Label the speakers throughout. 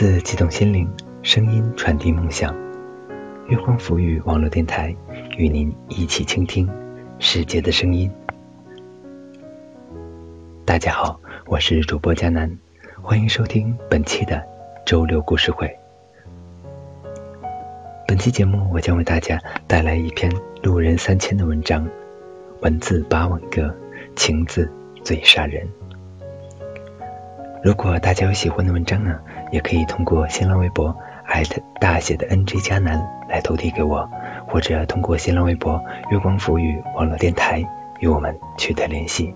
Speaker 1: 字激动心灵，声音传递梦想。月光浮语网络电台与您一起倾听世界的声音。大家好，我是主播佳楠，欢迎收听本期的周六故事会。本期节目，我将为大家带来一篇路人三千的文章，文字八万个，情字最杀人。如果大家有喜欢的文章呢，也可以通过新浪微博艾特大写的 NJ 加南来投递给我，或者通过新浪微博月光浮语网络电台与我们取得联系。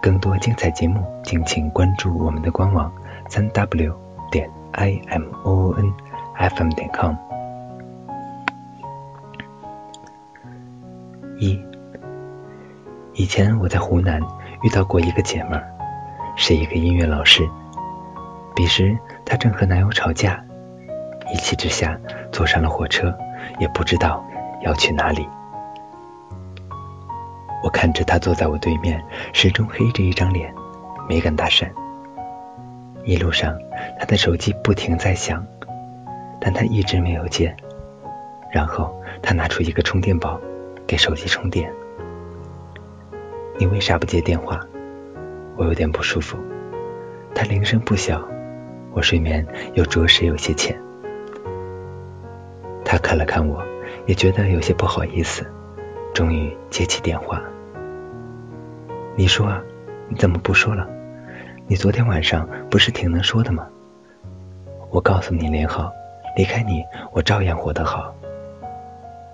Speaker 1: 更多精彩节目，敬请关注我们的官网三 w 点 i m o o n f m 点 com。一，以前我在湖南遇到过一个姐们儿。是一个音乐老师。彼时，她正和男友吵架，一气之下坐上了火车，也不知道要去哪里。我看着她坐在我对面，始终黑着一张脸，没敢搭讪。一路上，她的手机不停在响，但她一直没有接。然后，她拿出一个充电宝，给手机充电。你为啥不接电话？我有点不舒服，他铃声不小，我睡眠又着实有些浅。他看了看我，也觉得有些不好意思，终于接起电话。你说，你怎么不说了？你昨天晚上不是挺能说的吗？我告诉你连号，离开你我照样活得好。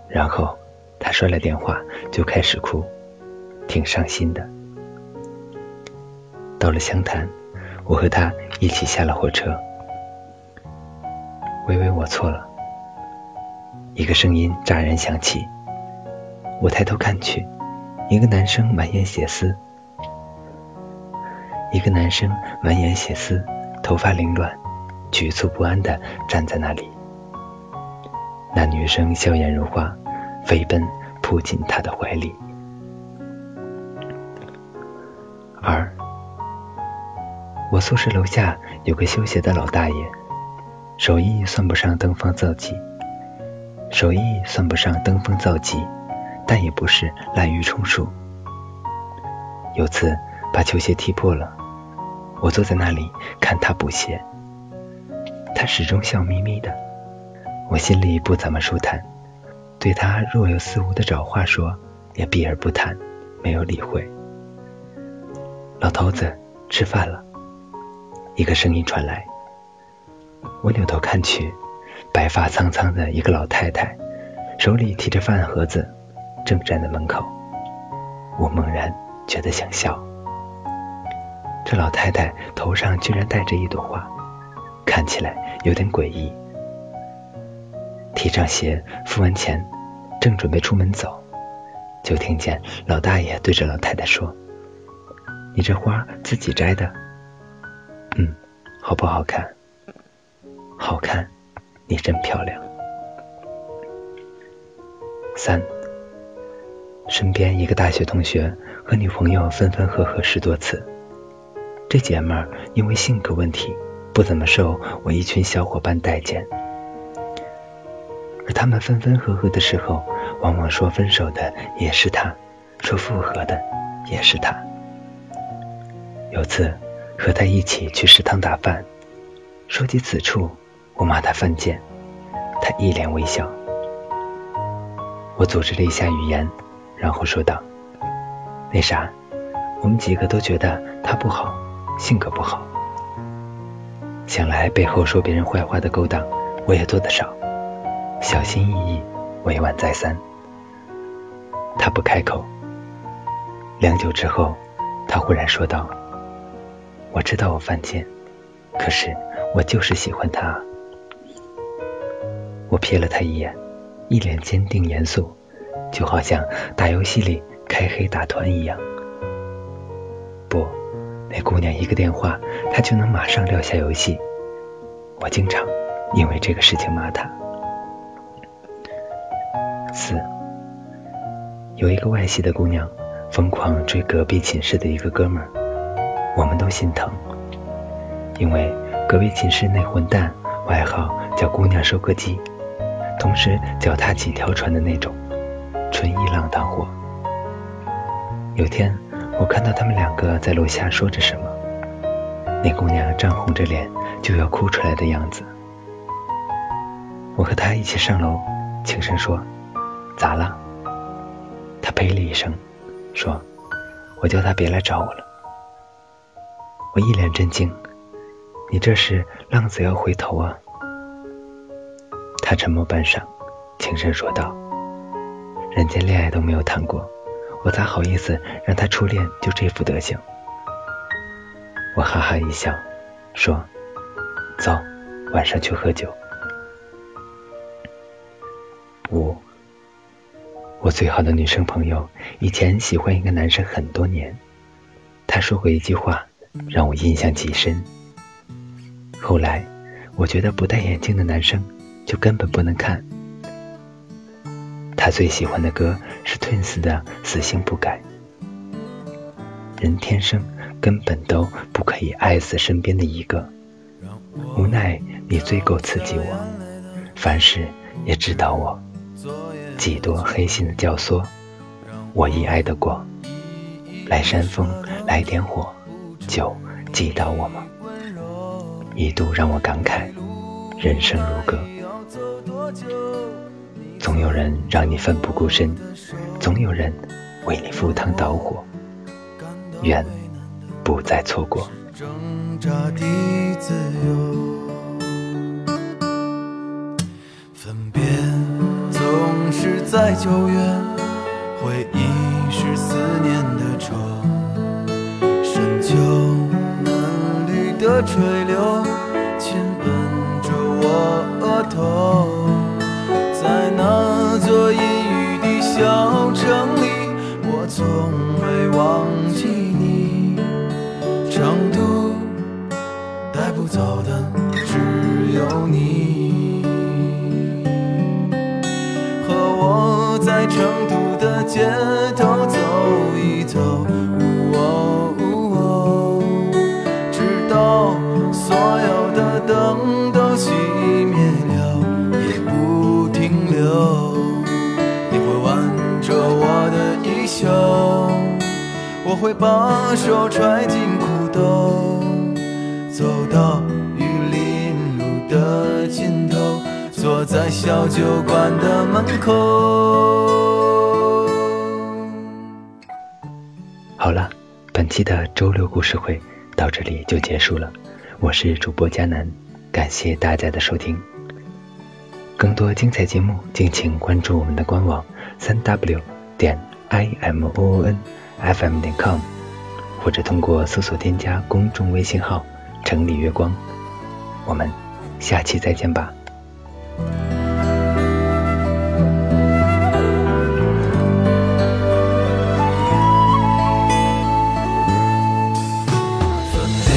Speaker 1: 然后他摔了电话，就开始哭，挺伤心的。到了湘潭，我和他一起下了火车。微微，我错了。一个声音乍然响起，我抬头看去，一个男生满眼血丝，一个男生满眼血丝，头发凌乱，局促不安的站在那里。那女生笑颜如花，飞奔扑进他的怀里。我宿舍楼下有个修鞋的老大爷，手艺算不上登峰造极，手艺算不上登峰造极，但也不是滥竽充数。有次把球鞋踢破了，我坐在那里看他补鞋，他始终笑眯眯的，我心里不怎么舒坦，对他若有似无的找话说，也避而不谈，没有理会。老头子，吃饭了。一个声音传来，我扭头看去，白发苍苍的一个老太太，手里提着饭盒子，正站在门口。我猛然觉得想笑。这老太太头上居然戴着一朵花，看起来有点诡异。提上鞋，付完钱，正准备出门走，就听见老大爷对着老太太说：“你这花自己摘的？”嗯，好不好看？好看，你真漂亮。三，身边一个大学同学和女朋友分分合合十多次，这姐们儿因为性格问题不怎么受我一群小伙伴待见，而他们分分合合的时候，往往说分手的也是他，说复合的也是他。有次。和他一起去食堂打饭，说起此处，我骂他犯贱，他一脸微笑。我组织了一下语言，然后说道：“那啥，我们几个都觉得他不好，性格不好。想来背后说别人坏话的勾当，我也做得少，小心翼翼，委婉再三。”他不开口。良久之后，他忽然说道。我知道我犯贱，可是我就是喜欢他。我瞥了他一眼，一脸坚定严肃，就好像打游戏里开黑打团一样。不，那姑娘一个电话，他就能马上撂下游戏。我经常因为这个事情骂他。四，有一个外系的姑娘，疯狂追隔壁寝室的一个哥们儿。我们都心疼，因为隔壁寝室那混蛋，外号叫“姑娘收割机”，同时脚踏几条船的那种，纯一浪当活。有天，我看到他们两个在楼下说着什么，那姑娘涨红着脸就要哭出来的样子。我和她一起上楼，轻声说：“咋了？”她呸了一声，说：“我叫他别来找我了。”我一脸震惊：“你这是浪子要回头啊？”他沉默半晌，轻声说道：“人间恋爱都没有谈过。”我咋好意思让他初恋就这副德行？我哈哈一笑，说：“走，晚上去喝酒。”五，我最好的女生朋友以前喜欢一个男生很多年，他说过一句话让我印象极深。后来我觉得不戴眼镜的男生就根本不能看。他最喜欢的歌是 Twins 的《死性不改》。人天生根本都不可以爱死身边的一个，无奈你最够刺激我，凡事也指导我，几多黑心的教唆，我亦爱得过。来山峰，来点火，就击倒我吗？一度让我感慨，人生如歌。总有人让你奋不顾身，总有人为你赴汤蹈火，愿不再错过。
Speaker 2: 分别总是在九月，回忆是思念的愁，的垂柳，亲吻着我额头。把手揣进裤兜，走到玉林路的尽头，坐在小酒馆的门口。
Speaker 1: 好了，本期的周六故事会到这里就结束了，我是主播佳楠，感谢大家的收听。更多精彩节目，敬请关注我们的官网三 w 点 i m o o n f m 点 com，或者通过搜索添加公众微信号“城里月光”。我们下期再见吧。
Speaker 2: 分别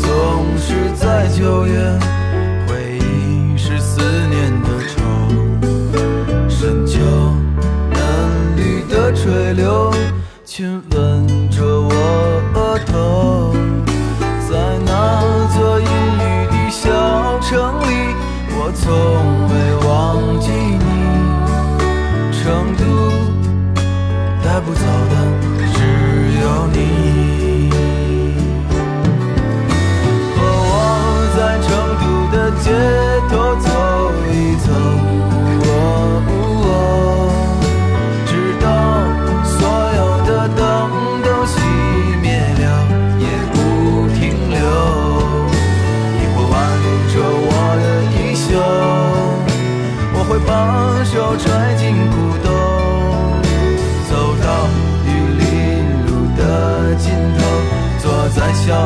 Speaker 2: 总是在九月。